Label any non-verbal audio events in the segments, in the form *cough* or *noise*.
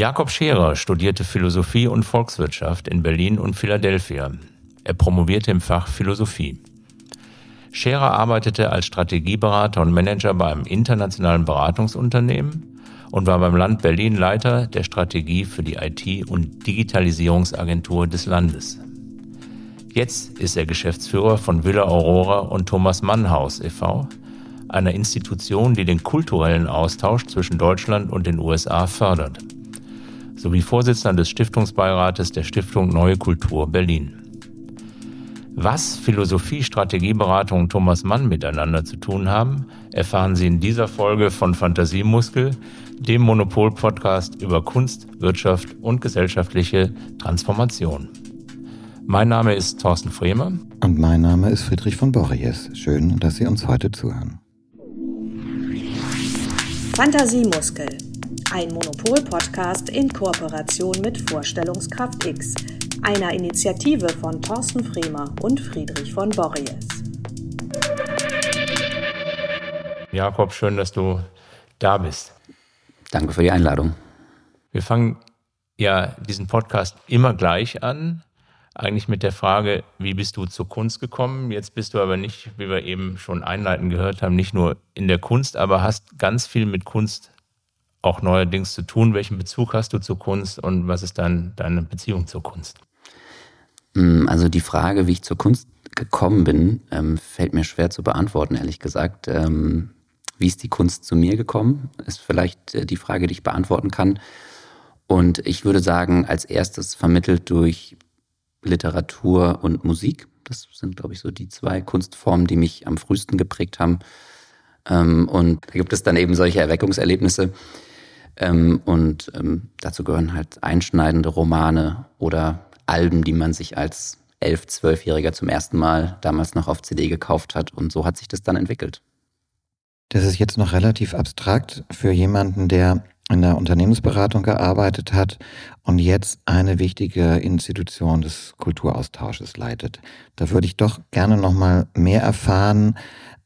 Jakob Scherer studierte Philosophie und Volkswirtschaft in Berlin und Philadelphia. Er promovierte im Fach Philosophie. Scherer arbeitete als Strategieberater und Manager bei einem internationalen Beratungsunternehmen und war beim Land Berlin Leiter der Strategie für die IT- und Digitalisierungsagentur des Landes. Jetzt ist er Geschäftsführer von Villa Aurora und Thomas Mann Haus e.V., einer Institution, die den kulturellen Austausch zwischen Deutschland und den USA fördert, sowie Vorsitzender des Stiftungsbeirates der Stiftung Neue Kultur Berlin. Was Philosophie, Strategieberatung und Thomas Mann miteinander zu tun haben, erfahren Sie in dieser Folge von Fantasiemuskel, dem Monopol-Podcast über Kunst, Wirtschaft und gesellschaftliche Transformation. Mein Name ist Thorsten Fremer. Und mein Name ist Friedrich von Borries. Schön, dass Sie uns heute zuhören. Fantasiemuskel, ein Monopol-Podcast in Kooperation mit Vorstellungskraft X, einer Initiative von Thorsten Fremer und Friedrich von Borries. Jakob, schön, dass du da bist. Danke für die Einladung. Wir fangen ja diesen Podcast immer gleich an eigentlich mit der Frage, wie bist du zur Kunst gekommen? Jetzt bist du aber nicht, wie wir eben schon einleitend gehört haben, nicht nur in der Kunst, aber hast ganz viel mit Kunst auch neuerdings zu tun. Welchen Bezug hast du zur Kunst und was ist dann deine Beziehung zur Kunst? Mm, also die Frage, wie ich zur Kunst gekommen bin, ähm, fällt mir schwer zu beantworten, ehrlich gesagt. Ähm, wie ist die Kunst zu mir gekommen, ist vielleicht äh, die Frage, die ich beantworten kann. Und ich würde sagen, als erstes vermittelt durch Literatur und Musik. Das sind, glaube ich, so die zwei Kunstformen, die mich am frühesten geprägt haben. Ähm, und da gibt es dann eben solche Erweckungserlebnisse. Ähm, und ähm, dazu gehören halt einschneidende Romane oder Alben, die man sich als elf, zwölfjähriger zum ersten Mal damals noch auf CD gekauft hat. Und so hat sich das dann entwickelt. Das ist jetzt noch relativ abstrakt für jemanden, der in der Unternehmensberatung gearbeitet hat und jetzt eine wichtige Institution des Kulturaustausches leitet. Da würde ich doch gerne noch mal mehr erfahren.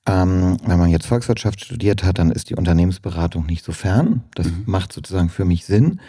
Ähm, wenn man jetzt Volkswirtschaft studiert hat, dann ist die Unternehmensberatung nicht so fern. Das mhm. macht sozusagen für mich Sinn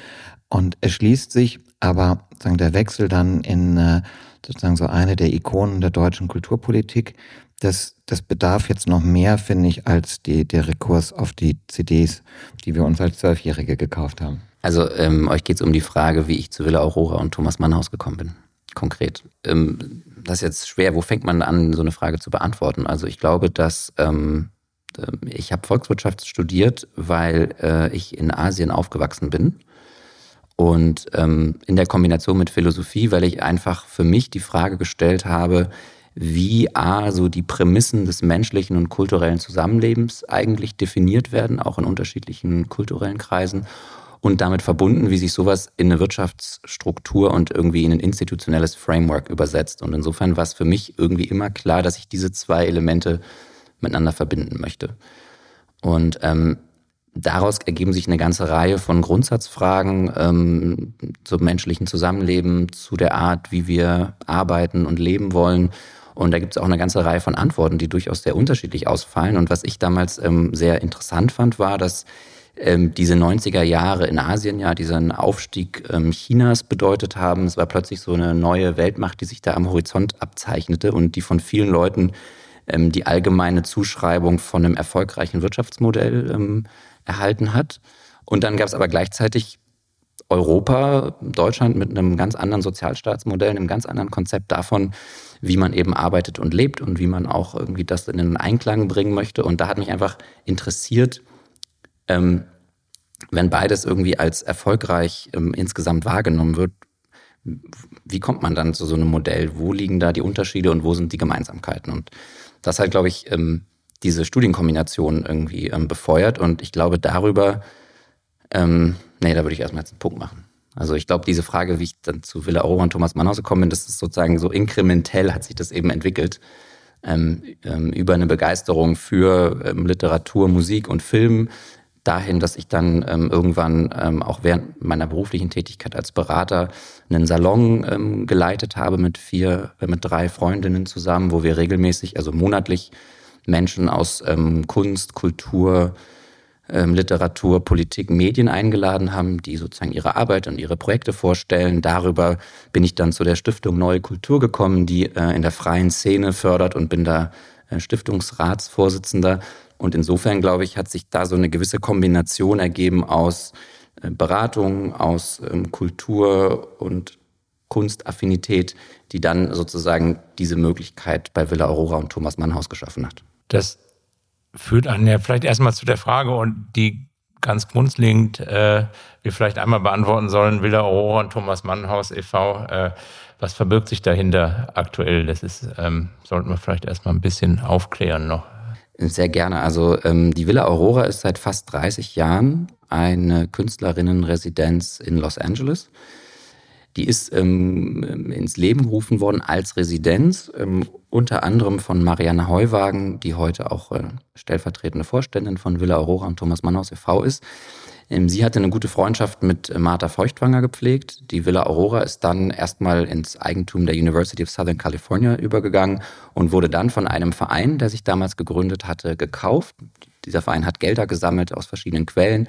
und erschließt sich aber sozusagen der Wechsel dann in äh, sozusagen so eine der Ikonen der deutschen Kulturpolitik das, das bedarf jetzt noch mehr, finde ich, als die, der Rekurs auf die CDs, die wir uns als Zwölfjährige gekauft haben. Also ähm, euch geht es um die Frage, wie ich zu Villa Aurora und Thomas Mannhaus gekommen bin. Konkret. Ähm, das ist jetzt schwer. Wo fängt man an, so eine Frage zu beantworten? Also ich glaube, dass ähm, ähm ich habe Volkswirtschaft studiert, weil äh, ich in Asien aufgewachsen bin. Und ähm, in der Kombination mit Philosophie, weil ich einfach für mich die Frage gestellt habe, wie A, so die Prämissen des menschlichen und kulturellen Zusammenlebens eigentlich definiert werden, auch in unterschiedlichen kulturellen Kreisen und damit verbunden, wie sich sowas in eine Wirtschaftsstruktur und irgendwie in ein institutionelles Framework übersetzt. Und insofern war es für mich irgendwie immer klar, dass ich diese zwei Elemente miteinander verbinden möchte. Und ähm, daraus ergeben sich eine ganze Reihe von Grundsatzfragen ähm, zum menschlichen Zusammenleben, zu der Art, wie wir arbeiten und leben wollen und da gibt es auch eine ganze Reihe von Antworten, die durchaus sehr unterschiedlich ausfallen. Und was ich damals ähm, sehr interessant fand, war, dass ähm, diese 90er Jahre in Asien ja diesen Aufstieg ähm, Chinas bedeutet haben. Es war plötzlich so eine neue Weltmacht, die sich da am Horizont abzeichnete und die von vielen Leuten ähm, die allgemeine Zuschreibung von einem erfolgreichen Wirtschaftsmodell ähm, erhalten hat. Und dann gab es aber gleichzeitig Europa, Deutschland mit einem ganz anderen Sozialstaatsmodell, einem ganz anderen Konzept davon, wie man eben arbeitet und lebt und wie man auch irgendwie das in den Einklang bringen möchte. Und da hat mich einfach interessiert, ähm, wenn beides irgendwie als erfolgreich ähm, insgesamt wahrgenommen wird, wie kommt man dann zu so einem Modell? Wo liegen da die Unterschiede und wo sind die Gemeinsamkeiten? Und das hat, glaube ich, ähm, diese Studienkombination irgendwie ähm, befeuert. Und ich glaube, darüber, ähm, nee, da würde ich erstmal jetzt einen Punkt machen. Also ich glaube, diese Frage, wie ich dann zu Villa Aurora und Thomas Mannhaus gekommen bin, das ist sozusagen so inkrementell hat sich das eben entwickelt. Ähm, ähm, über eine Begeisterung für ähm, Literatur, Musik und Film dahin, dass ich dann ähm, irgendwann ähm, auch während meiner beruflichen Tätigkeit als Berater einen Salon ähm, geleitet habe mit vier, äh, mit drei Freundinnen zusammen, wo wir regelmäßig, also monatlich Menschen aus Kunst, Kultur, ähm, Literatur, Politik, Medien eingeladen haben, die sozusagen ihre Arbeit und ihre Projekte vorstellen. Darüber bin ich dann zu der Stiftung Neue Kultur gekommen, die äh, in der freien Szene fördert und bin da äh, Stiftungsratsvorsitzender. Und insofern, glaube ich, hat sich da so eine gewisse Kombination ergeben aus äh, Beratung, aus ähm, Kultur und Kunstaffinität, die dann sozusagen diese Möglichkeit bei Villa Aurora und Thomas Mannhaus geschaffen hat. Das führt einen ja vielleicht erstmal zu der Frage und die ganz grundlegend äh, wir vielleicht einmal beantworten sollen, Villa Aurora und Thomas Mannhaus e.V., äh, was verbirgt sich dahinter aktuell? Das ist, ähm, sollten wir vielleicht erstmal ein bisschen aufklären noch. Sehr gerne. Also ähm, die Villa Aurora ist seit fast 30 Jahren eine Künstlerinnenresidenz in Los Angeles. Die ist ähm, ins Leben gerufen worden als Residenz, ähm, unter anderem von Marianne Heuwagen, die heute auch äh, stellvertretende Vorständin von Villa Aurora und Thomas Mannhaus e.V. ist. Ähm, sie hatte eine gute Freundschaft mit Martha Feuchtwanger gepflegt. Die Villa Aurora ist dann erstmal ins Eigentum der University of Southern California übergegangen und wurde dann von einem Verein, der sich damals gegründet hatte, gekauft. Dieser Verein hat Gelder gesammelt aus verschiedenen Quellen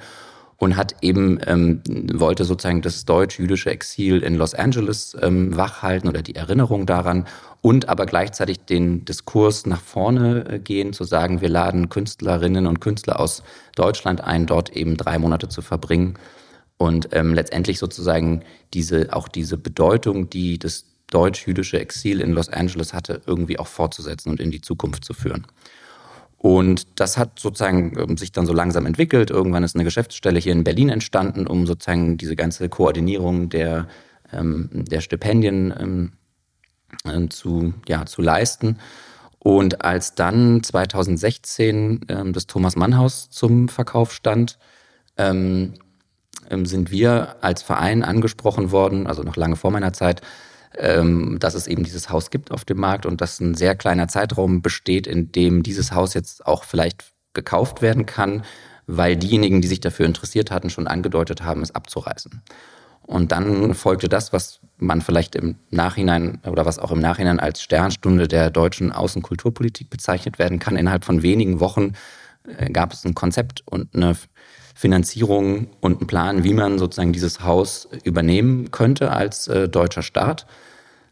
und hat eben ähm, wollte sozusagen das deutsch-jüdische Exil in Los Angeles ähm, wachhalten oder die Erinnerung daran und aber gleichzeitig den Diskurs nach vorne äh, gehen, zu sagen, wir laden Künstlerinnen und Künstler aus Deutschland ein, dort eben drei Monate zu verbringen und ähm, letztendlich sozusagen diese auch diese Bedeutung, die das deutsch-jüdische Exil in Los Angeles hatte, irgendwie auch fortzusetzen und in die Zukunft zu führen. Und das hat sozusagen ähm, sich dann so langsam entwickelt. Irgendwann ist eine Geschäftsstelle hier in Berlin entstanden, um sozusagen diese ganze Koordinierung der, ähm, der Stipendien ähm, äh, zu, ja, zu leisten. Und als dann 2016 ähm, das Thomas Mann Haus zum Verkauf stand, ähm, ähm, sind wir als Verein angesprochen worden, also noch lange vor meiner Zeit, ähm, dass es eben dieses Haus gibt auf dem Markt und dass ein sehr kleiner Zeitraum besteht, in dem dieses Haus jetzt auch vielleicht gekauft werden kann, weil diejenigen, die sich dafür interessiert hatten, schon angedeutet haben, es abzureißen. Und dann folgte das, was man vielleicht im Nachhinein oder was auch im Nachhinein als Sternstunde der deutschen Außenkulturpolitik bezeichnet werden kann. Innerhalb von wenigen Wochen äh, gab es ein Konzept und eine Finanzierung und einen Plan, wie man sozusagen dieses Haus übernehmen könnte als äh, deutscher Staat.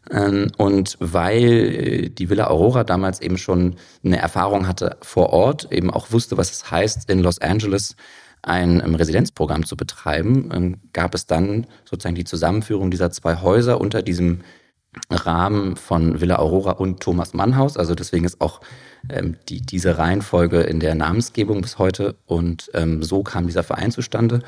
Ähm, und weil äh, die Villa Aurora damals eben schon eine Erfahrung hatte vor Ort, eben auch wusste, was es heißt, in Los Angeles ein ähm, Residenzprogramm zu betreiben, ähm, gab es dann sozusagen die Zusammenführung dieser zwei Häuser unter diesem Rahmen von Villa Aurora und Thomas Mann Haus. Also deswegen ist auch ähm, die, diese Reihenfolge in der Namensgebung bis heute. Und ähm, so kam dieser Verein zustande,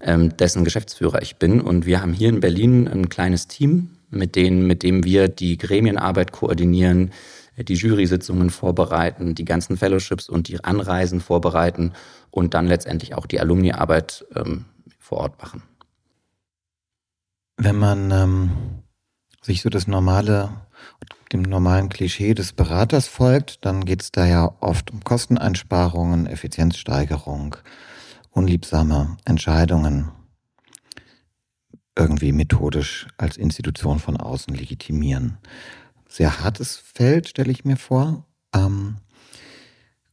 ähm, dessen Geschäftsführer ich bin. Und wir haben hier in Berlin ein kleines Team, mit, denen, mit dem wir die Gremienarbeit koordinieren, die Jury-Sitzungen vorbereiten, die ganzen Fellowships und die Anreisen vorbereiten und dann letztendlich auch die Alumni-Arbeit ähm, vor Ort machen. Wenn man ähm, sich so das normale dem normalen Klischee des Beraters folgt, dann geht es da ja oft um Kosteneinsparungen, Effizienzsteigerung, unliebsame Entscheidungen irgendwie methodisch als Institution von außen legitimieren. Sehr hartes Feld, stelle ich mir vor. Ähm,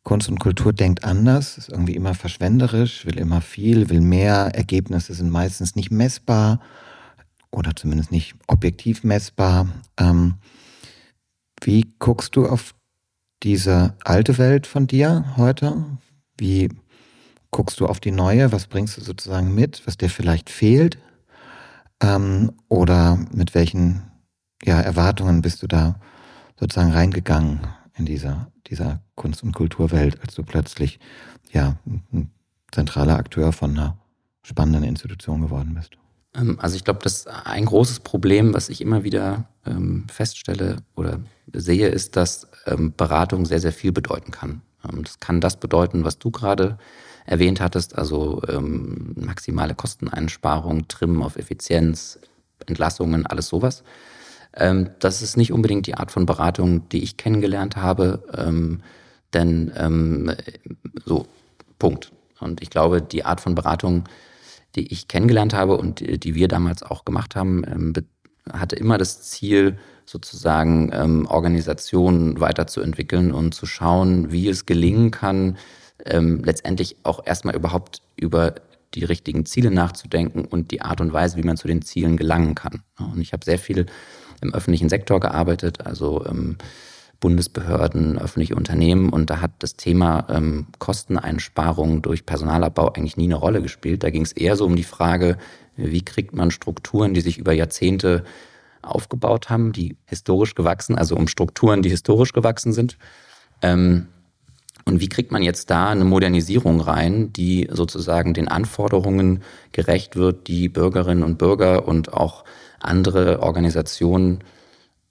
Kunst und Kultur denkt anders, ist irgendwie immer verschwenderisch, will immer viel, will mehr. Ergebnisse sind meistens nicht messbar oder zumindest nicht objektiv messbar. Ähm, wie guckst du auf diese alte Welt von dir heute? Wie guckst du auf die neue? Was bringst du sozusagen mit, was dir vielleicht fehlt? Ähm, oder mit welchen ja, Erwartungen bist du da sozusagen reingegangen in dieser, dieser Kunst- und Kulturwelt, als du plötzlich ja, ein zentraler Akteur von einer spannenden Institution geworden bist? Ähm, also ich glaube, das ein großes Problem, was ich immer wieder ähm, feststelle oder sehe, ist, dass ähm, Beratung sehr, sehr viel bedeuten kann. Ähm, das kann das bedeuten, was du gerade erwähnt hattest, also ähm, maximale Kosteneinsparung, Trimmen auf Effizienz, Entlassungen, alles sowas. Ähm, das ist nicht unbedingt die Art von Beratung, die ich kennengelernt habe, denn so, Punkt. Und ich glaube, die Art von Beratung, die ich kennengelernt habe und die, die wir damals auch gemacht haben, ähm, hatte immer das Ziel, sozusagen ähm, Organisationen weiterzuentwickeln und zu schauen, wie es gelingen kann, ähm, letztendlich auch erstmal überhaupt über die richtigen Ziele nachzudenken und die Art und Weise, wie man zu den Zielen gelangen kann. Und ich habe sehr viel im öffentlichen Sektor gearbeitet, also ähm, Bundesbehörden, öffentliche Unternehmen und da hat das Thema ähm, Kosteneinsparungen durch Personalabbau eigentlich nie eine Rolle gespielt. Da ging es eher so um die Frage, wie kriegt man Strukturen, die sich über Jahrzehnte aufgebaut haben, die historisch gewachsen, also um Strukturen, die historisch gewachsen sind. Ähm, und wie kriegt man jetzt da eine Modernisierung rein, die sozusagen den Anforderungen gerecht wird, die Bürgerinnen und Bürger und auch andere Organisationen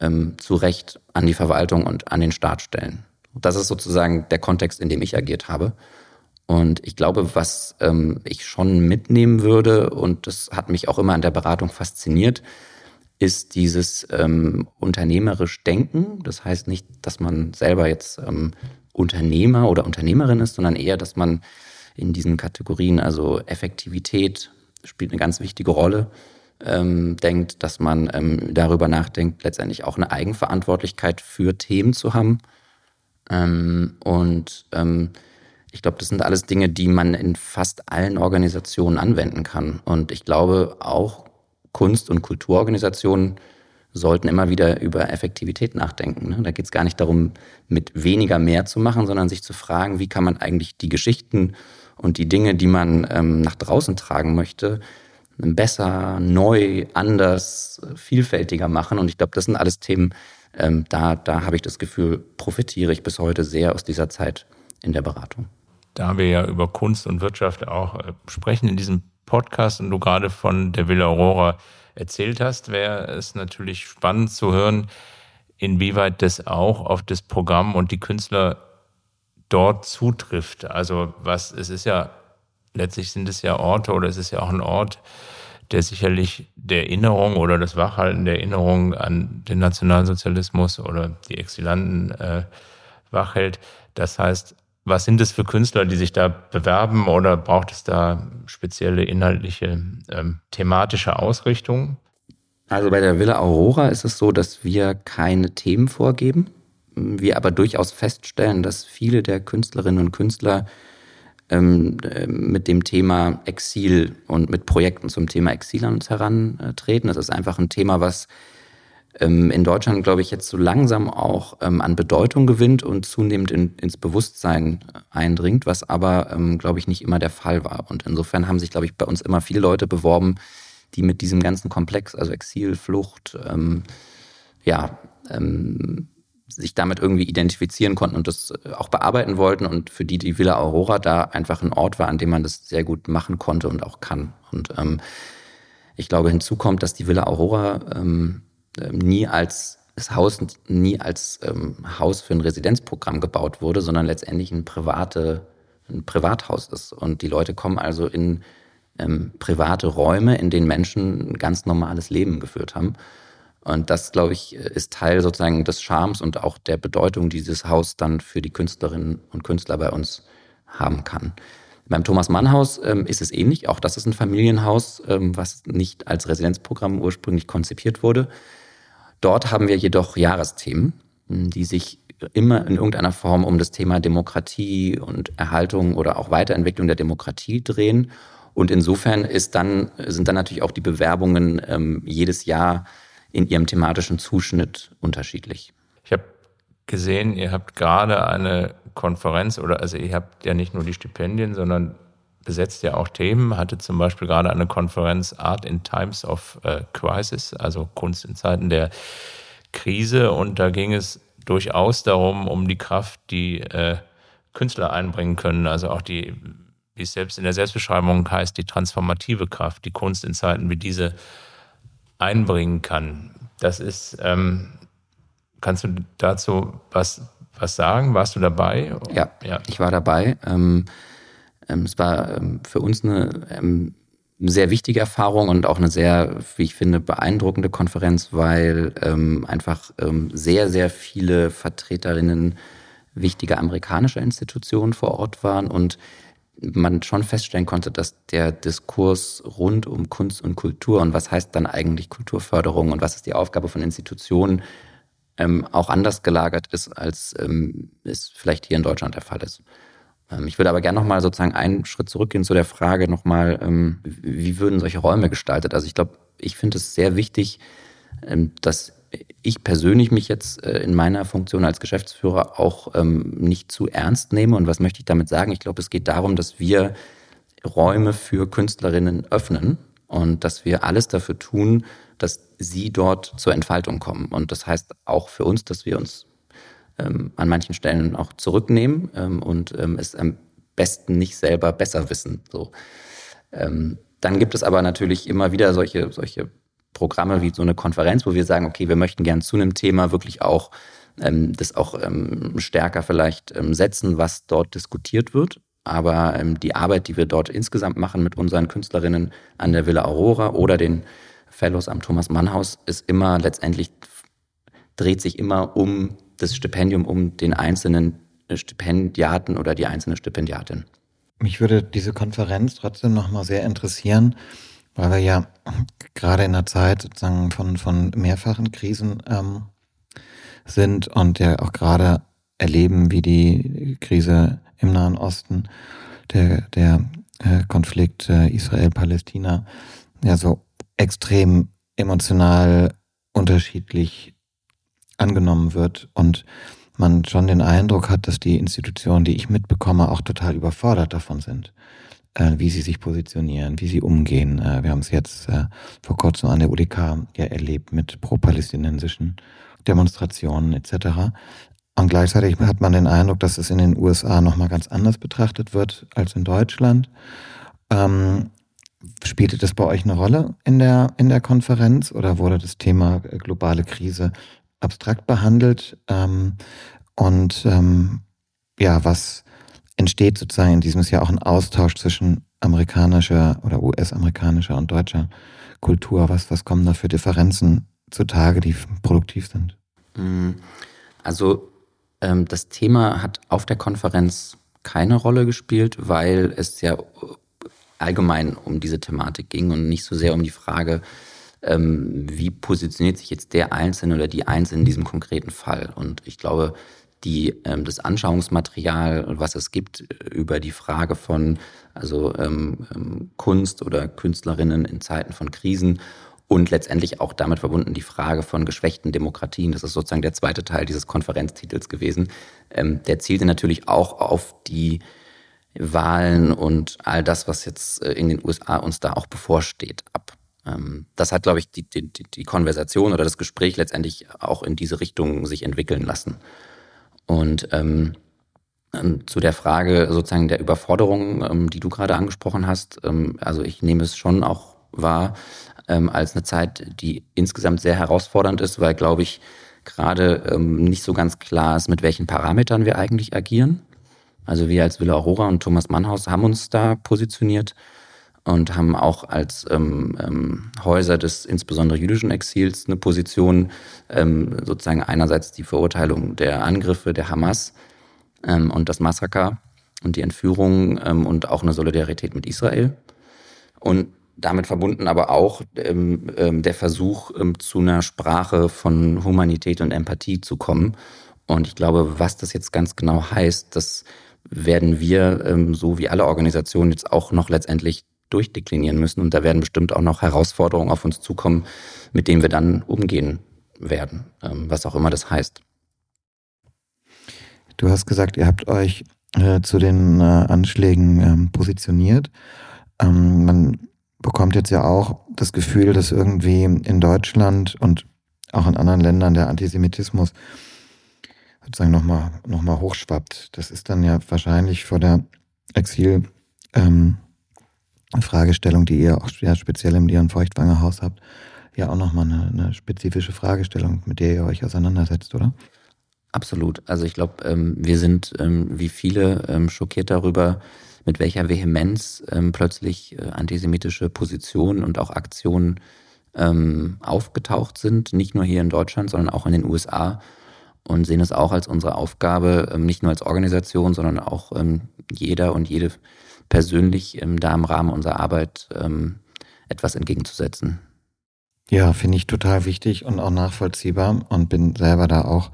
ähm, zu Recht an die Verwaltung und an den Staat stellen? Das ist sozusagen der Kontext, in dem ich agiert habe. Und ich glaube, was ähm, ich schon mitnehmen würde, und das hat mich auch immer an der Beratung fasziniert, ist dieses ähm, unternehmerisch Denken. Das heißt nicht, dass man selber jetzt ähm, Unternehmer oder Unternehmerin ist, sondern eher, dass man in diesen Kategorien, also Effektivität spielt eine ganz wichtige Rolle, ähm, denkt, dass man ähm, darüber nachdenkt, letztendlich auch eine Eigenverantwortlichkeit für Themen zu haben. Ähm, und ähm, ich glaube, das sind alles Dinge, die man in fast allen Organisationen anwenden kann. Und ich glaube auch Kunst- und Kulturorganisationen sollten immer wieder über Effektivität nachdenken. Ne? Da geht es gar nicht darum, mit weniger mehr zu machen, sondern sich zu fragen, wie kann man eigentlich die Geschichten und die Dinge, die man ähm, nach draußen tragen möchte, besser, neu, anders, vielfältiger machen. Und ich glaube, das sind alles Themen, ähm, da, da habe ich das Gefühl, profitiere ich bis heute sehr aus dieser Zeit in der Beratung. Da wir ja über Kunst und Wirtschaft auch äh, sprechen in diesem Podcast und du gerade von der Villa Aurora erzählt hast, wäre es natürlich spannend zu hören, inwieweit das auch auf das Programm und die Künstler dort zutrifft. Also was, es ist ja, letztlich sind es ja Orte oder es ist ja auch ein Ort, der sicherlich der Erinnerung oder das Wachhalten der Erinnerung an den Nationalsozialismus oder die Exilanten äh, wachhält. Das heißt, was sind es für Künstler, die sich da bewerben oder braucht es da spezielle inhaltliche, ähm, thematische Ausrichtungen? Also bei der Villa Aurora ist es so, dass wir keine Themen vorgeben. Wir aber durchaus feststellen, dass viele der Künstlerinnen und Künstler ähm, mit dem Thema Exil und mit Projekten zum Thema Exil an uns herantreten. Das ist einfach ein Thema, was ähm, in Deutschland, glaube ich, jetzt so langsam auch ähm, an Bedeutung gewinnt und zunehmend in, ins Bewusstsein äh, eindringt, was aber, glaube ich, nicht immer der Fall war. Und insofern haben sich, glaube ich, bei uns immer viele Leute beworben, die mit diesem ganzen Komplex, also Exil, Flucht, ja, ähm, sich damit irgendwie identifizieren konnten und das äh, auch bearbeiten wollten und für die die Villa Aurora da einfach ein Ort war, an dem man das sehr gut machen konnte und auch kann. Und ähm, ich glaube, hinzu kommt, dass die Villa Aurora ähm, ähm, nie als das Haus nie als ähm, Haus für ein Residenzprogramm gebaut wurde, sondern letztendlich ein, private, ein Privathaus ist. Und die Leute kommen also in ähm, private Räume, in denen Menschen ein ganz normales Leben geführt haben. Und das, glaube ich, ist Teil sozusagen des Charmes und auch der Bedeutung, die dieses Haus dann für die Künstlerinnen und Künstler bei uns haben kann. Beim Thomas Mann Haus ähm, ist es ähnlich. Auch das ist ein Familienhaus, ähm, was nicht als Residenzprogramm ursprünglich konzipiert wurde. Dort haben wir jedoch Jahresthemen, die sich immer in irgendeiner Form um das Thema Demokratie und Erhaltung oder auch Weiterentwicklung der Demokratie drehen. Und insofern dann, sind dann natürlich auch die Bewerbungen ähm, jedes Jahr in ihrem thematischen Zuschnitt unterschiedlich. Ich habe gesehen, ihr habt gerade eine Konferenz oder also ihr habt ja nicht nur die Stipendien, sondern besetzt ja auch Themen, hatte zum Beispiel gerade eine Konferenz Art in Times of äh, Crisis, also Kunst in Zeiten der Krise. Und da ging es durchaus darum, um die Kraft, die äh, Künstler einbringen können, also auch die, wie es selbst in der Selbstbeschreibung heißt, die transformative Kraft, die Kunst in Zeiten wie diese einbringen kann. Das ist, ähm, kannst du dazu was, was sagen? Warst du dabei? Ja, ja. ich war dabei. Ähm, ähm, es war ähm, für uns eine ähm, sehr wichtige Erfahrung und auch eine sehr, wie ich finde, beeindruckende Konferenz, weil einfach sehr, sehr viele Vertreterinnen wichtiger amerikanischer Institutionen vor Ort waren und man schon feststellen konnte, dass der Diskurs rund um Kunst und Kultur und was heißt dann eigentlich Kulturförderung und was ist die Aufgabe von Institutionen ähm, auch anders gelagert ist, als ähm, es vielleicht hier in Deutschland der Fall ist. Ähm, ich würde aber gerne nochmal sozusagen einen Schritt zurückgehen zu der Frage nochmal, ähm, wie würden solche Räume gestaltet? Also ich glaube, ich finde es sehr wichtig, ähm, dass ich persönlich mich jetzt äh, in meiner Funktion als Geschäftsführer auch nicht zu ernst nehme. Und was möchte ich damit sagen? Ich glaube, es geht darum, dass wir Räume für Künstlerinnen öffnen und dass wir alles dafür tun, dass sie dort zur Entfaltung kommen. Und das heißt auch für uns, dass wir uns ähm, an manchen Stellen auch zurücknehmen ähm, und ähm, es am besten nicht selber besser wissen. So. Ähm, dann gibt es aber natürlich immer wieder solche, solche Programme wie so eine Konferenz, wo wir sagen, okay, wir möchten gern zu einem Thema wirklich auch ähm, das auch ähm, stärker vielleicht setzen, was dort diskutiert wird. Aber die Arbeit, die wir dort insgesamt machen mit unseren Künstlerinnen an der Villa Aurora oder den Fellows am Thomas Mann Haus, ist immer letztendlich, dreht sich immer um das Stipendium um den einzelnen Stipendiaten oder die einzelne Stipendiatin. Mich würde diese Konferenz trotzdem nochmal sehr interessieren, weil wir ja gerade in der Zeit sozusagen von, von mehrfachen Krisen ähm, sind und ja auch gerade erleben, wie die Krise im Nahen Osten, der, der äh, Konflikt äh, Israel-Palästina, ja so extrem emotional unterschiedlich angenommen wird und man schon den Eindruck hat, dass die Institutionen, die ich mitbekomme, auch total überfordert davon sind, äh, wie sie sich positionieren, wie sie umgehen. Äh, wir haben es jetzt äh, vor kurzem an der UDK ja erlebt mit pro-palästinensischen Demonstrationen etc. Und gleichzeitig hat man den Eindruck, dass es in den USA nochmal ganz anders betrachtet wird als in Deutschland. Ähm, spielte das bei euch eine Rolle in der, in der Konferenz oder wurde das Thema globale Krise abstrakt behandelt. Ähm, und ähm, ja, was entsteht sozusagen in diesem Jahr auch ein Austausch zwischen amerikanischer oder US-amerikanischer und deutscher Kultur? Was, was kommen da für Differenzen zutage, die produktiv sind? Mm, also ähm, das Thema hat auf der Konferenz keine Rolle gespielt, weil es ja allgemein um diese Thematik ging und nicht so sehr um die Frage, ähm, wie positioniert sich jetzt der Einzelne oder die Einzelne in diesem konkreten Fall. Und ich glaube, die, ähm, das Anschauungsmaterial, was es gibt äh, über die Frage von also ähm, ähm, Kunst oder Künstlerinnen in Zeiten von Krisen und letztendlich auch damit verbunden die Frage von geschwächten Demokratien. Das ist sozusagen der zweite Teil dieses Konferenztitels gewesen. Ähm, der zielte natürlich auch auf die Wahlen und all das, was jetzt äh, in den USA uns da auch bevorsteht, ab. Ähm, das hat, glaube ich, die, die, die Konversation oder das Gespräch letztendlich auch in diese Richtung sich entwickeln lassen. Und ähm, ähm, zu der Frage sozusagen der Überforderung, ähm, die du gerade angesprochen hast, ähm, also ich nehme es schon auch wahr ähm, als eine Zeit, die insgesamt sehr herausfordernd ist, weil, glaube ich, gerade ähm, nicht so ganz klar ist, mit welchen Parametern wir eigentlich agieren. Also wir als Villa Aurora und Thomas Mannhaus haben uns da positioniert und haben auch als ähm, ähm, Häuser des insbesondere jüdischen Exils eine Position, ähm, sozusagen einerseits die Verurteilung der Angriffe der Hamas ähm, und das Massaker und die Entführung ähm, und auch eine Solidarität mit Israel. Und damit verbunden aber auch ähm, ähm, der Versuch, ähm, zu einer Sprache von Humanität und Empathie zu kommen. Und ich glaube, was das jetzt ganz genau heißt, das werden wir, ähm, so wie alle Organisationen, jetzt auch noch letztendlich durchdeklinieren müssen. Und da werden bestimmt auch noch Herausforderungen auf uns zukommen, mit denen wir dann umgehen werden, ähm, was auch immer das heißt. Du hast gesagt, ihr habt euch äh, zu den äh, Anschlägen ähm, positioniert. Ähm, man bekommt jetzt ja auch das Gefühl, dass irgendwie in Deutschland und auch in anderen Ländern der Antisemitismus sozusagen nochmal noch mal hochschwappt. Das ist dann ja wahrscheinlich vor der Exil ähm, Fragestellung, die ihr auch ja, speziell im Leon Feuchtwanger Haus habt, ja auch nochmal eine, eine spezifische Fragestellung, mit der ihr euch auseinandersetzt, oder? Absolut. Also ich glaube, ähm, wir sind ähm, wie viele ähm, schockiert darüber, mit welcher Vehemenz ähm, plötzlich äh, antisemitische Positionen und auch Aktionen ähm, aufgetaucht sind, nicht nur hier in Deutschland, sondern auch in den USA und sehen es auch als unsere Aufgabe, ähm, nicht nur als Organisation, sondern auch jeder und jede persönlich ähm, da im Rahmen unserer Arbeit ähm, etwas entgegenzusetzen. Ja, finde ich total wichtig und auch nachvollziehbar und bin selber da auch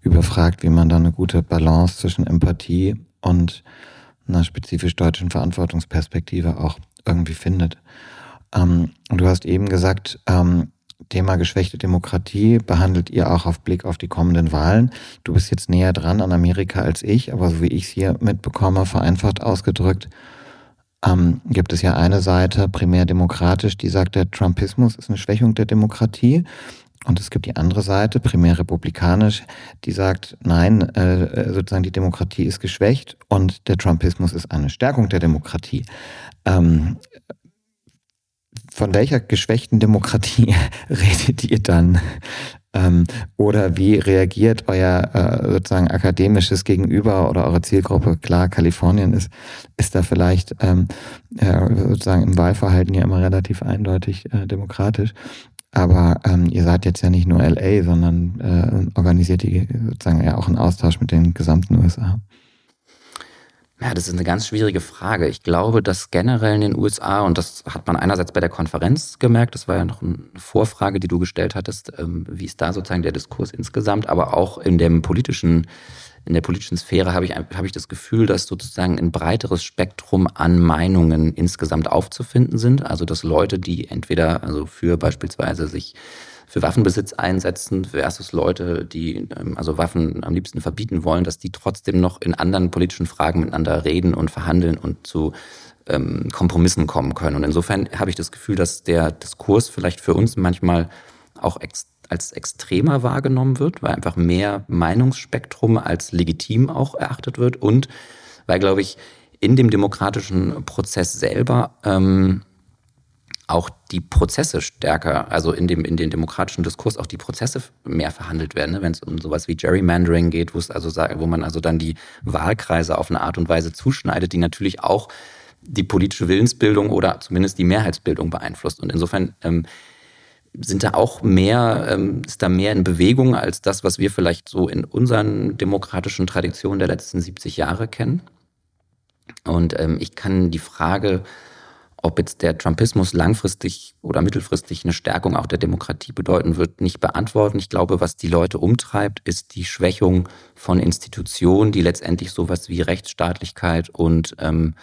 überfragt, wie man da eine gute Balance zwischen Empathie und einer spezifisch deutschen Verantwortungsperspektive auch irgendwie findet. Ähm, du hast eben gesagt, ähm, Thema geschwächte Demokratie behandelt ihr auch auf Blick auf die kommenden Wahlen. Du bist jetzt näher dran an Amerika als ich, aber so wie ich es hier mitbekomme, vereinfacht ausgedrückt, ähm, gibt es ja eine Seite, primär demokratisch, die sagt, der Trumpismus ist eine Schwächung der Demokratie. Und es gibt die andere Seite, primär republikanisch, die sagt, nein, äh, sozusagen die Demokratie ist geschwächt und der Trumpismus ist eine Stärkung der Demokratie. Ähm, von welcher geschwächten Demokratie *laughs* redet ihr dann? Ähm, oder wie reagiert euer äh, sozusagen akademisches Gegenüber oder eure Zielgruppe? Klar, Kalifornien ist, ist da vielleicht ähm, äh, sozusagen im Wahlverhalten ja immer relativ eindeutig äh, demokratisch. Aber ähm, ihr seid jetzt ja nicht nur LA, sondern äh, organisiert die sozusagen ja auch einen Austausch mit den gesamten USA. Ja, das ist eine ganz schwierige Frage. Ich glaube, dass generell in den USA, und das hat man einerseits bei der Konferenz gemerkt, das war ja noch eine Vorfrage, die du gestellt hattest, ähm, wie ist da sozusagen der Diskurs insgesamt, aber auch in dem politischen, in der politischen Sphäre habe ich, habe ich das Gefühl, dass sozusagen ein breiteres Spektrum an Meinungen insgesamt aufzufinden sind. Also, dass Leute, die entweder also für beispielsweise sich für Waffenbesitz einsetzen versus Leute, die ähm, also Waffen am liebsten verbieten wollen, dass die trotzdem noch in anderen politischen Fragen miteinander reden und verhandeln und zu ähm, Kompromissen kommen können. Und insofern habe ich das Gefühl, dass der Diskurs vielleicht für uns manchmal auch ex als extremer wahrgenommen wird, weil einfach mehr Meinungsspektrum als legitim auch erachtet wird und weil, glaube ich, in dem demokratischen Prozess selber ähm, auch die Prozesse stärker, also in dem, in den demokratischen Diskurs auch die Prozesse mehr verhandelt werden, ne? wenn es um sowas wie Gerrymandering geht, wo es also wo man also dann die Wahlkreise auf eine Art und Weise zuschneidet, die natürlich auch die politische Willensbildung oder zumindest die Mehrheitsbildung beeinflusst. Und insofern ähm, sind da auch mehr, ähm, ist da mehr in Bewegung als das, was wir vielleicht so in unseren demokratischen Traditionen der letzten 70 Jahre kennen. Und ähm, ich kann die Frage ob jetzt der Trumpismus langfristig oder mittelfristig eine Stärkung auch der Demokratie bedeuten wird, nicht beantworten. Ich glaube, was die Leute umtreibt, ist die Schwächung von Institutionen, die letztendlich sowas wie Rechtsstaatlichkeit und ähm,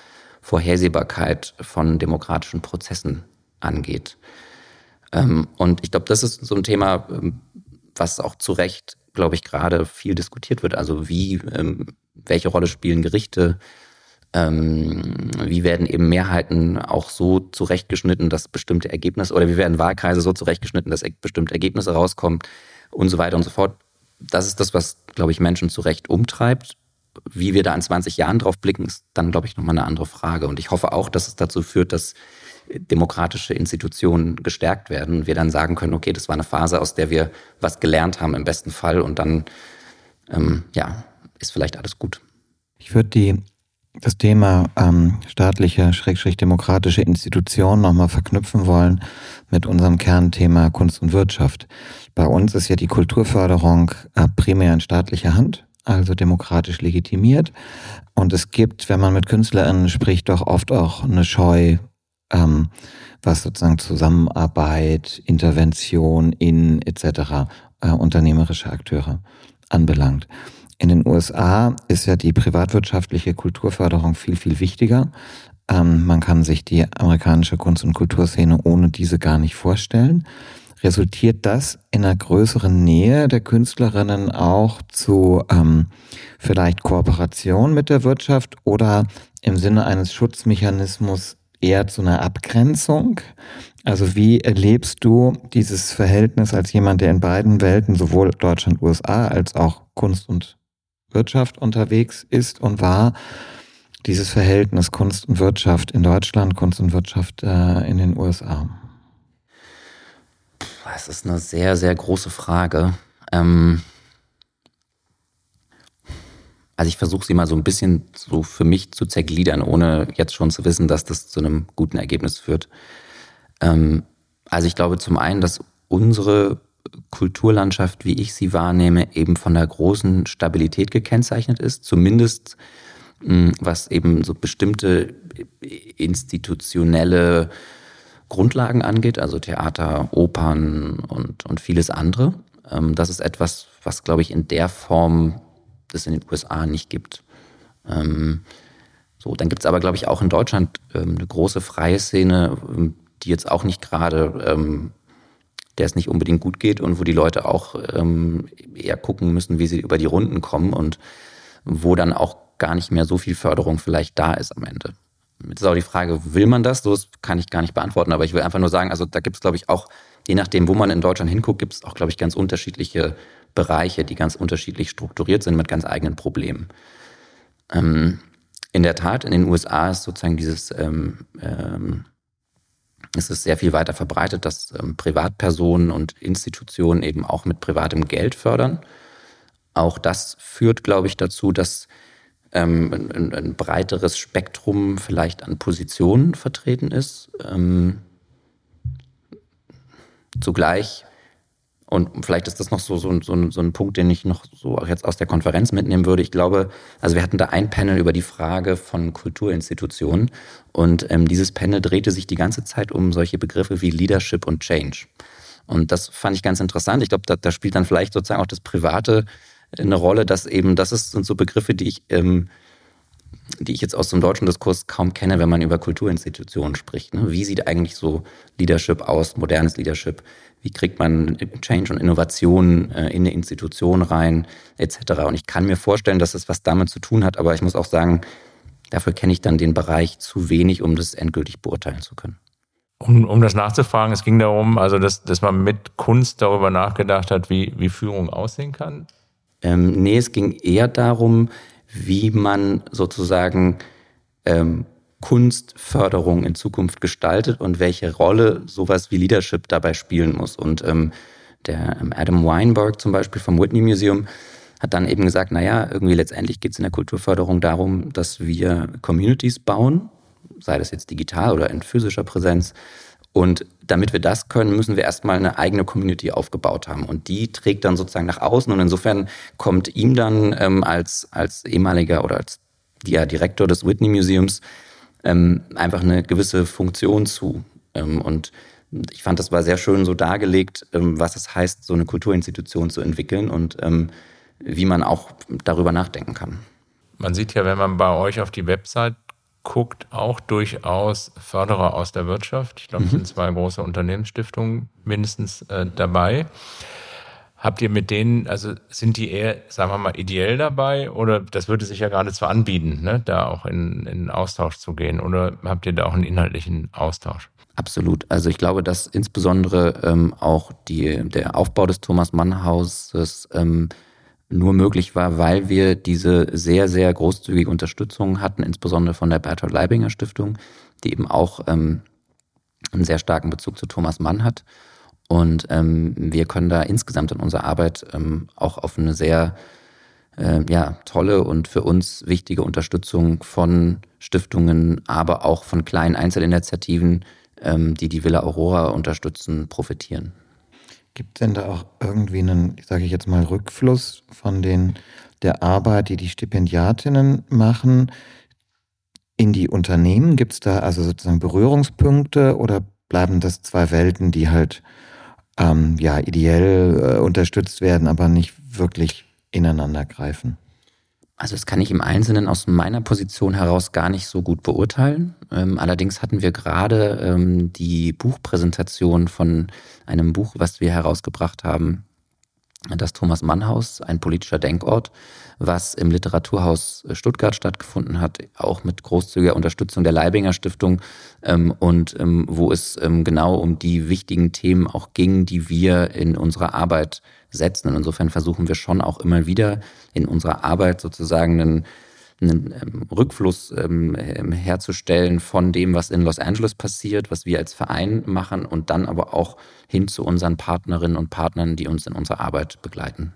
Vorhersehbarkeit von demokratischen Prozessen angeht. Ähm, und ich glaube, das ist so ein Thema, ähm, was auch zu Recht, glaube ich, gerade viel diskutiert wird. Also wie, ähm, welche Rolle spielen Gerichte? Ähm, wie werden eben Mehrheiten auch so zurechtgeschnitten, dass bestimmte Ergebnisse oder wie werden Wahlkreise so zurechtgeschnitten, dass bestimmte Ergebnisse rauskommen und so weiter und so fort. Das ist das, was, glaube ich, Menschen zu Recht umtreibt. Wie wir da in 20 Jahren drauf blicken, ist dann, glaube ich, nochmal eine andere Frage. Und ich hoffe auch, dass es dazu führt, dass demokratische Institutionen gestärkt werden und wir dann sagen können, okay, das war eine Phase, aus der wir was gelernt haben im besten Fall und dann, ähm, ja, ist vielleicht alles gut. Ich würde die das Thema ähm, staatliche, schrägstrich demokratische Institutionen nochmal verknüpfen wollen mit unserem Kernthema Kunst und Wirtschaft. Bei uns ist ja die Kulturförderung äh, primär in staatlicher Hand, also demokratisch legitimiert. Und es gibt, wenn man mit KünstlerInnen spricht, doch oft auch eine Scheu, ähm, was sozusagen Zusammenarbeit, Intervention in etc. Äh, unternehmerische Akteure anbelangt. In den USA ist ja die privatwirtschaftliche Kulturförderung viel, viel wichtiger. Ähm, man kann sich die amerikanische Kunst- und Kulturszene ohne diese gar nicht vorstellen. Resultiert das in einer größeren Nähe der Künstlerinnen auch zu ähm, vielleicht Kooperation mit der Wirtschaft oder im Sinne eines Schutzmechanismus eher zu einer Abgrenzung? Also wie erlebst du dieses Verhältnis als jemand, der in beiden Welten, sowohl Deutschland, USA als auch Kunst und Wirtschaft unterwegs ist und war, dieses Verhältnis Kunst und Wirtschaft in Deutschland, Kunst und Wirtschaft äh, in den USA? Das ist eine sehr, sehr große Frage. Ähm also ich versuche sie mal so ein bisschen so für mich zu zergliedern, ohne jetzt schon zu wissen, dass das zu einem guten Ergebnis führt. Ähm also ich glaube zum einen, dass unsere Kulturlandschaft, wie ich sie wahrnehme, eben von der großen Stabilität gekennzeichnet ist, zumindest hm, was eben so bestimmte institutionelle Grundlagen angeht, also Theater, Opern und, und vieles andere. Ähm, das ist etwas, was, glaube ich, in der Form es in den USA nicht gibt. Ähm, So, dann gibt es aber, glaube ich, auch in Deutschland ähm, eine große freie Szene, die jetzt auch nicht gerade, der es nicht unbedingt gut geht und wo die Leute auch ähm, eher gucken müssen, wie sie über die Runden kommen und wo dann auch gar nicht mehr so viel Förderung vielleicht da ist am Ende. Jetzt ist auch die Frage, will man das? So das kann ich gar nicht beantworten, aber ich will einfach nur sagen, also da gibt es, glaube ich, auch, je nachdem, wo man in Deutschland hinguckt, gibt es auch, glaube ich, ganz unterschiedliche Bereiche, die ganz unterschiedlich strukturiert sind mit ganz eigenen Problemen. Ähm, in der Tat, in den USA ist sozusagen dieses, ähm, ähm, ist es sehr viel weiter verbreitet, dass ähm, Privatpersonen und Institutionen eben auch mit privatem Geld fördern. Auch das führt, glaube ich, dazu, dass ähm, ein, ein, breiteres Spektrum vielleicht an Positionen vertreten ist. Ähm, zugleich und vielleicht ist das noch so, so, so, so ein Punkt, den ich noch so jetzt aus der Konferenz mitnehmen würde. Ich glaube, also wir hatten da ein Panel über die Frage von Kulturinstitutionen und ähm, dieses Panel drehte sich die ganze Zeit um solche Begriffe wie Leadership und Change. Und das fand ich ganz interessant. Ich glaube, da, da spielt dann vielleicht sozusagen auch das Private eine Rolle, dass eben, das ist, sind so Begriffe, die ich, ähm, die ich jetzt aus dem deutschen Diskurs kaum kenne, wenn man über Kulturinstitutionen spricht. Ne? Wie sieht eigentlich so Leadership aus, modernes Leadership? wie kriegt man Change und Innovation äh, in eine Institution rein, etc. Und ich kann mir vorstellen, dass es was damit zu tun hat, aber ich muss auch sagen, dafür kenne ich dann den Bereich zu wenig, um das endgültig beurteilen zu können. Um, um das nachzufragen, es ging darum, also dass, dass man mit Kunst darüber nachgedacht hat, wie, wie Führung aussehen kann? Ähm, nee, es ging eher darum, wie man sozusagen ähm, Kunstförderung in Zukunft gestaltet und welche Rolle sowas wie Leadership dabei spielen muss. Und ähm, der ähm, Adam Weinberg zum Beispiel vom Whitney Museum hat dann eben gesagt, naja, irgendwie letztendlich geht es in der Kulturförderung darum, dass wir Communities bauen, sei das jetzt digital oder in physischer Präsenz. Und damit wir das können, müssen wir erstmal eine eigene Community aufgebaut haben. Und die trägt dann sozusagen nach außen. Und insofern kommt ihm dann ähm, als, als ehemaliger oder als ja, Direktor des Whitney Museums ähm, einfach eine gewisse Funktion zu. Ähm, und ich fand, das war sehr schön so dargelegt, ähm, was es heißt, so eine Kulturinstitution zu entwickeln und ähm, wie man auch darüber nachdenken kann. Man sieht ja, wenn man bei euch auf die Website guckt, auch durchaus Förderer aus der Wirtschaft. Ich glaube, es mhm. sind zwei große Unternehmensstiftungen mindestens äh, dabei. Habt ihr mit denen, also sind die eher, sagen wir mal, ideell dabei oder das würde sich ja geradezu anbieten, ne, da auch in, in Austausch zu gehen oder habt ihr da auch einen inhaltlichen Austausch? Absolut. Also ich glaube, dass insbesondere ähm, auch die, der Aufbau des Thomas Mann Hauses ähm, nur möglich war, weil wir diese sehr, sehr großzügige Unterstützung hatten, insbesondere von der Bertolt Leibinger Stiftung, die eben auch ähm, einen sehr starken Bezug zu Thomas Mann hat. Und ähm, wir können da insgesamt in unserer Arbeit ähm, auch auf eine sehr äh, ja, tolle und für uns wichtige Unterstützung von Stiftungen, aber auch von kleinen Einzelinitiativen, ähm, die die Villa Aurora unterstützen, profitieren. Gibt es denn da auch irgendwie einen, sage ich jetzt mal, Rückfluss von den der Arbeit, die die Stipendiatinnen machen, in die Unternehmen? Gibt es da also sozusagen Berührungspunkte oder bleiben das zwei Welten, die halt ähm, ja, ideell äh, unterstützt werden, aber nicht wirklich ineinander greifen? Also das kann ich im Einzelnen aus meiner Position heraus gar nicht so gut beurteilen. Ähm, allerdings hatten wir gerade ähm, die Buchpräsentation von einem Buch, was wir herausgebracht haben, das Thomas Mann Haus, ein politischer Denkort, was im Literaturhaus Stuttgart stattgefunden hat, auch mit großzügiger Unterstützung der Leibinger Stiftung ähm, und ähm, wo es ähm, genau um die wichtigen Themen auch ging, die wir in unserer Arbeit setzen. Und insofern versuchen wir schon auch immer wieder in unserer Arbeit sozusagen einen einen ähm, Rückfluss ähm, ähm, herzustellen von dem, was in Los Angeles passiert, was wir als Verein machen und dann aber auch hin zu unseren Partnerinnen und Partnern, die uns in unserer Arbeit begleiten.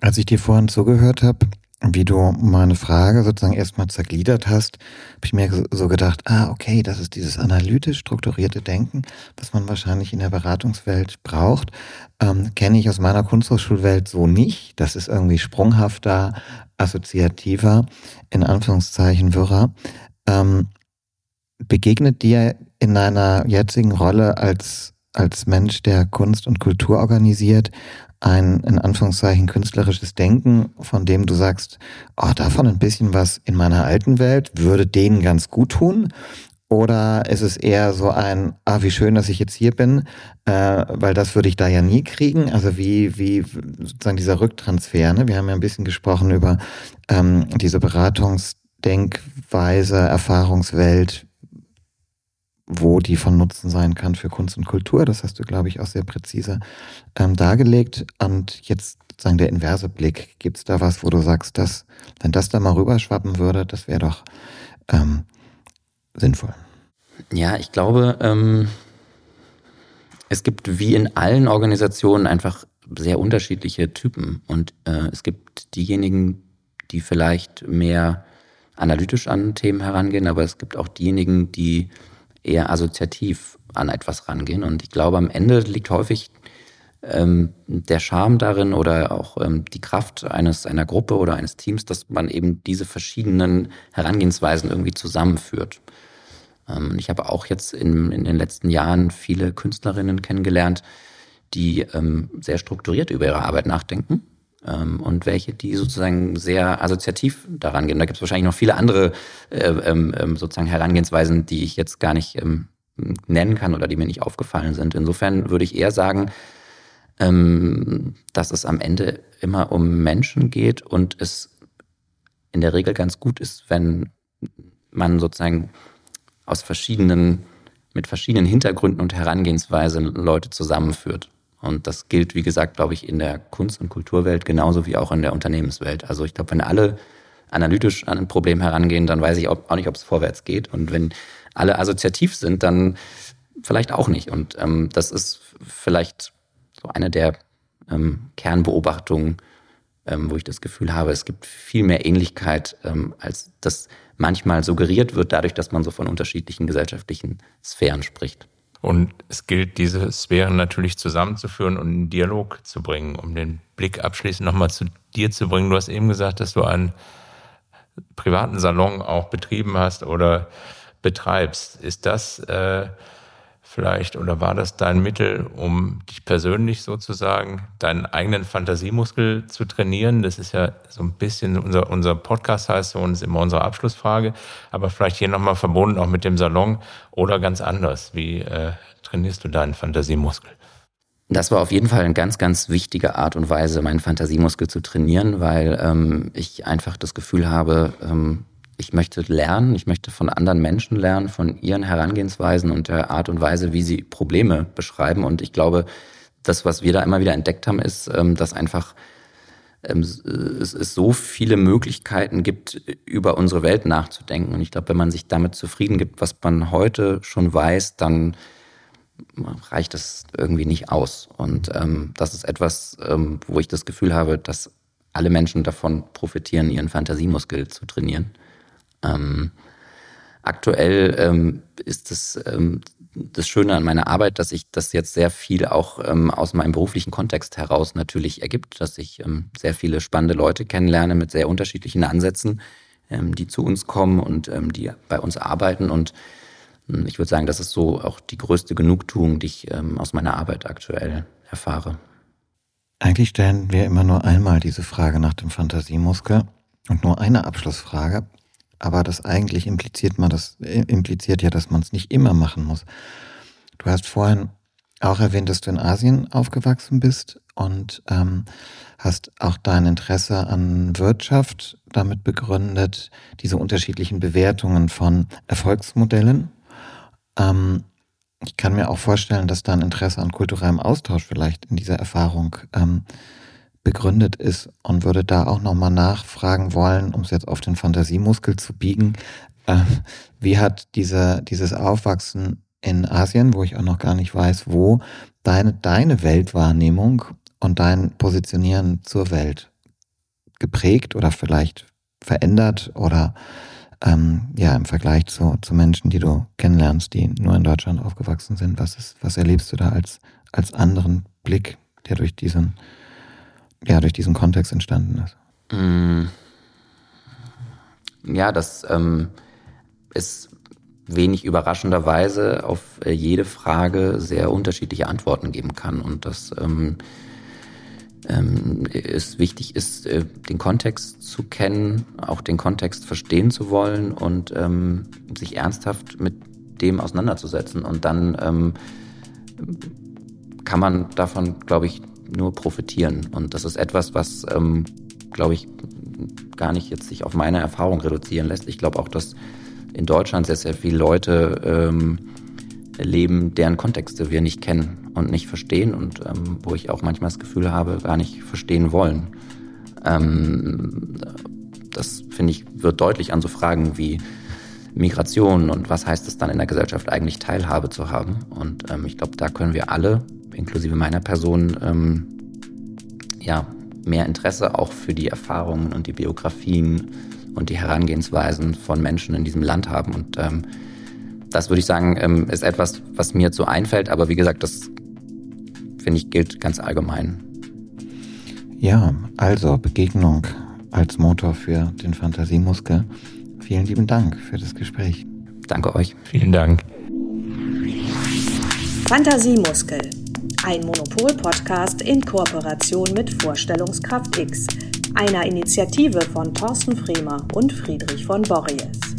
Als ich dir vorhin zugehört habe, wie du meine Frage sozusagen erstmal zergliedert hast, habe ich mir so gedacht, ah, okay, das ist dieses analytisch strukturierte Denken, was man wahrscheinlich in der Beratungswelt braucht. Ähm, Kenne ich aus meiner Kunsthochschulwelt so nicht. Das ist irgendwie sprunghafter, assoziativer, in Anführungszeichen wirrer. Ähm, begegnet dir in deiner jetzigen Rolle als, als Mensch, der Kunst und Kultur organisiert, ein in Anführungszeichen künstlerisches Denken, von dem du sagst, oh, davon ein bisschen was in meiner alten Welt würde denen ganz gut tun? Oder ist es eher so ein, ah, wie schön, dass ich jetzt hier bin, äh, weil das würde ich da ja nie kriegen? Also wie, wie sozusagen dieser Rücktransfer, ne? Wir haben ja ein bisschen gesprochen über ähm, diese Beratungsdenkweise, Erfahrungswelt, wo die von Nutzen sein kann für Kunst und Kultur. Das hast du, glaube ich, auch sehr präzise ähm, dargelegt. Und jetzt sozusagen der inverse Blick. Gibt es da was, wo du sagst, dass, wenn das da mal rüberschwappen würde, das wäre doch ähm, sinnvoll? Ja, ich glaube, ähm, es gibt wie in allen Organisationen einfach sehr unterschiedliche Typen. Und äh, es gibt diejenigen, die vielleicht mehr analytisch an Themen herangehen, aber es gibt auch diejenigen, die eher assoziativ an etwas rangehen. Und ich glaube, am Ende liegt häufig ähm, der Charme darin oder auch ähm, die Kraft eines einer Gruppe oder eines Teams, dass man eben diese verschiedenen Herangehensweisen irgendwie zusammenführt. Ähm, ich habe auch jetzt in, in den letzten Jahren viele Künstlerinnen kennengelernt, die ähm, sehr strukturiert über ihre Arbeit nachdenken ähm, und welche, die sozusagen sehr assoziativ daran gehen. Da gibt es wahrscheinlich noch viele andere äh, ähm, ähm, sozusagen Herangehensweisen, die ich jetzt gar nicht ähm, nennen kann oder die mir nicht aufgefallen sind. Insofern würde ich eher sagen, dass es am Ende immer um Menschen geht und es in der Regel ganz gut ist, wenn man sozusagen aus verschiedenen, mit verschiedenen Hintergründen und Herangehensweisen Leute zusammenführt. Und das gilt, wie gesagt, glaube ich, in der Kunst- und Kulturwelt genauso wie auch in der Unternehmenswelt. Also ich glaube, wenn alle analytisch an ein Problem herangehen, dann weiß ich auch nicht, ob es vorwärts geht. Und wenn alle assoziativ sind, dann vielleicht auch nicht. Und ähm, das ist vielleicht so eine der ähm, Kernbeobachtungen, ähm, wo ich das Gefühl habe, es gibt viel mehr Ähnlichkeit, ähm, als das manchmal suggeriert wird, dadurch, dass man so von unterschiedlichen gesellschaftlichen Sphären spricht. Und es gilt, diese Sphären natürlich zusammenzuführen und in Dialog zu bringen, um den Blick abschließend nochmal zu dir zu bringen. Du hast eben gesagt, dass du einen privaten Salon auch betrieben hast oder betreibst. Ist das äh, vielleicht oder war das dein Mittel, um dich persönlich sozusagen deinen eigenen Fantasiemuskel zu trainieren? Das ist ja so ein bisschen unser, unser Podcast heißt so und ist immer unsere Abschlussfrage, aber vielleicht hier nochmal verbunden auch mit dem Salon oder ganz anders. Wie äh, trainierst du deinen Fantasiemuskel? Das war auf jeden Fall eine ganz, ganz wichtige Art und Weise, meinen Fantasiemuskel zu trainieren, weil ähm, ich einfach das Gefühl habe, ähm, ich möchte lernen, ich möchte von anderen Menschen lernen, von ihren Herangehensweisen und der Art und Weise, wie sie Probleme beschreiben. Und ich glaube, das, was wir da immer wieder entdeckt haben, ist, ähm, dass einfach ähm, es, es so viele Möglichkeiten gibt, über unsere Welt nachzudenken. Und ich glaube, wenn man sich damit zufrieden gibt, was man heute schon weiß, dann reicht das irgendwie nicht aus. Und ähm, das ist etwas, ähm, wo ich das Gefühl habe, dass alle Menschen davon profitieren, ihren Fantasiemuskel zu trainieren. Ähm, aktuell ähm, ist es ähm, das Schöne an meiner Arbeit, dass sich das jetzt sehr viel auch ähm, aus meinem beruflichen Kontext heraus natürlich ergibt, dass ich ähm, sehr viele spannende Leute kennenlerne mit sehr unterschiedlichen Ansätzen, ähm, die zu uns kommen und ähm, die bei uns arbeiten. Und ähm, ich würde sagen, das ist so auch die größte Genugtuung, die ich ähm, aus meiner Arbeit aktuell erfahre. Eigentlich stellen wir immer nur einmal diese Frage nach dem Fantasiemuskel und nur eine Abschlussfrage aber das eigentlich impliziert man das impliziert ja, dass man es nicht immer machen muss. Du hast vorhin auch erwähnt, dass du in Asien aufgewachsen bist und ähm, hast auch dein Interesse an Wirtschaft damit begründet, diese unterschiedlichen Bewertungen von Erfolgsmodellen. Ähm, ich kann mir auch vorstellen, dass dein Interesse an kulturellem Austausch vielleicht in dieser Erfahrung ähm, begründet ist und würde da auch nochmal nachfragen wollen, um es jetzt auf den Fantasiemuskel zu biegen. Äh, wie hat diese, dieses Aufwachsen in Asien, wo ich auch noch gar nicht weiß, wo, deine, deine Weltwahrnehmung und dein Positionieren zur Welt geprägt oder vielleicht verändert oder ähm, ja im Vergleich zu, zu Menschen, die du kennenlernst, die nur in Deutschland aufgewachsen sind? Was ist, was erlebst du da als, als anderen Blick, der durch diesen ja, durch diesen Kontext entstanden ist? Mm. Ja, das ähm, ist wenig überraschenderweise auf äh, jede Frage sehr unterschiedliche Antworten geben kann und dass ähm, ähm, es wichtig ist, äh, den Kontext zu kennen, auch den Kontext verstehen zu wollen und ähm, sich ernsthaft mit dem auseinanderzusetzen. Und dann ähm, kann man davon, glaube ich, nur profitieren. Und das ist etwas, was, ähm, glaube ich, gar nicht jetzt sich auf meine Erfahrung reduzieren lässt. Ich glaube auch, dass in Deutschland sehr, sehr viele Leute ähm, leben, deren Kontexte wir nicht kennen und nicht verstehen und ähm, wo ich auch manchmal das Gefühl habe, gar nicht verstehen wollen. Ähm, das finde ich wird deutlich an so Fragen wie Migration und was heißt es dann in der Gesellschaft eigentlich Teilhabe zu haben. Und ähm, ich glaube, da können wir alle, inklusive meiner Person, ähm, ja, mehr Interesse auch für die Erfahrungen und die Biografien und die Herangehensweisen von Menschen in diesem Land haben. Und ähm, das würde ich sagen, ähm, ist etwas, was mir so einfällt. Aber wie gesagt, das finde ich gilt ganz allgemein. Ja, also Begegnung als Motor für den Fantasiemuskel. Vielen lieben Dank für das Gespräch. Danke euch. Vielen Dank. Fantasiemuskel. Ein Monopol-Podcast in Kooperation mit Vorstellungskraft X, einer Initiative von Thorsten Fremer und Friedrich von Borries.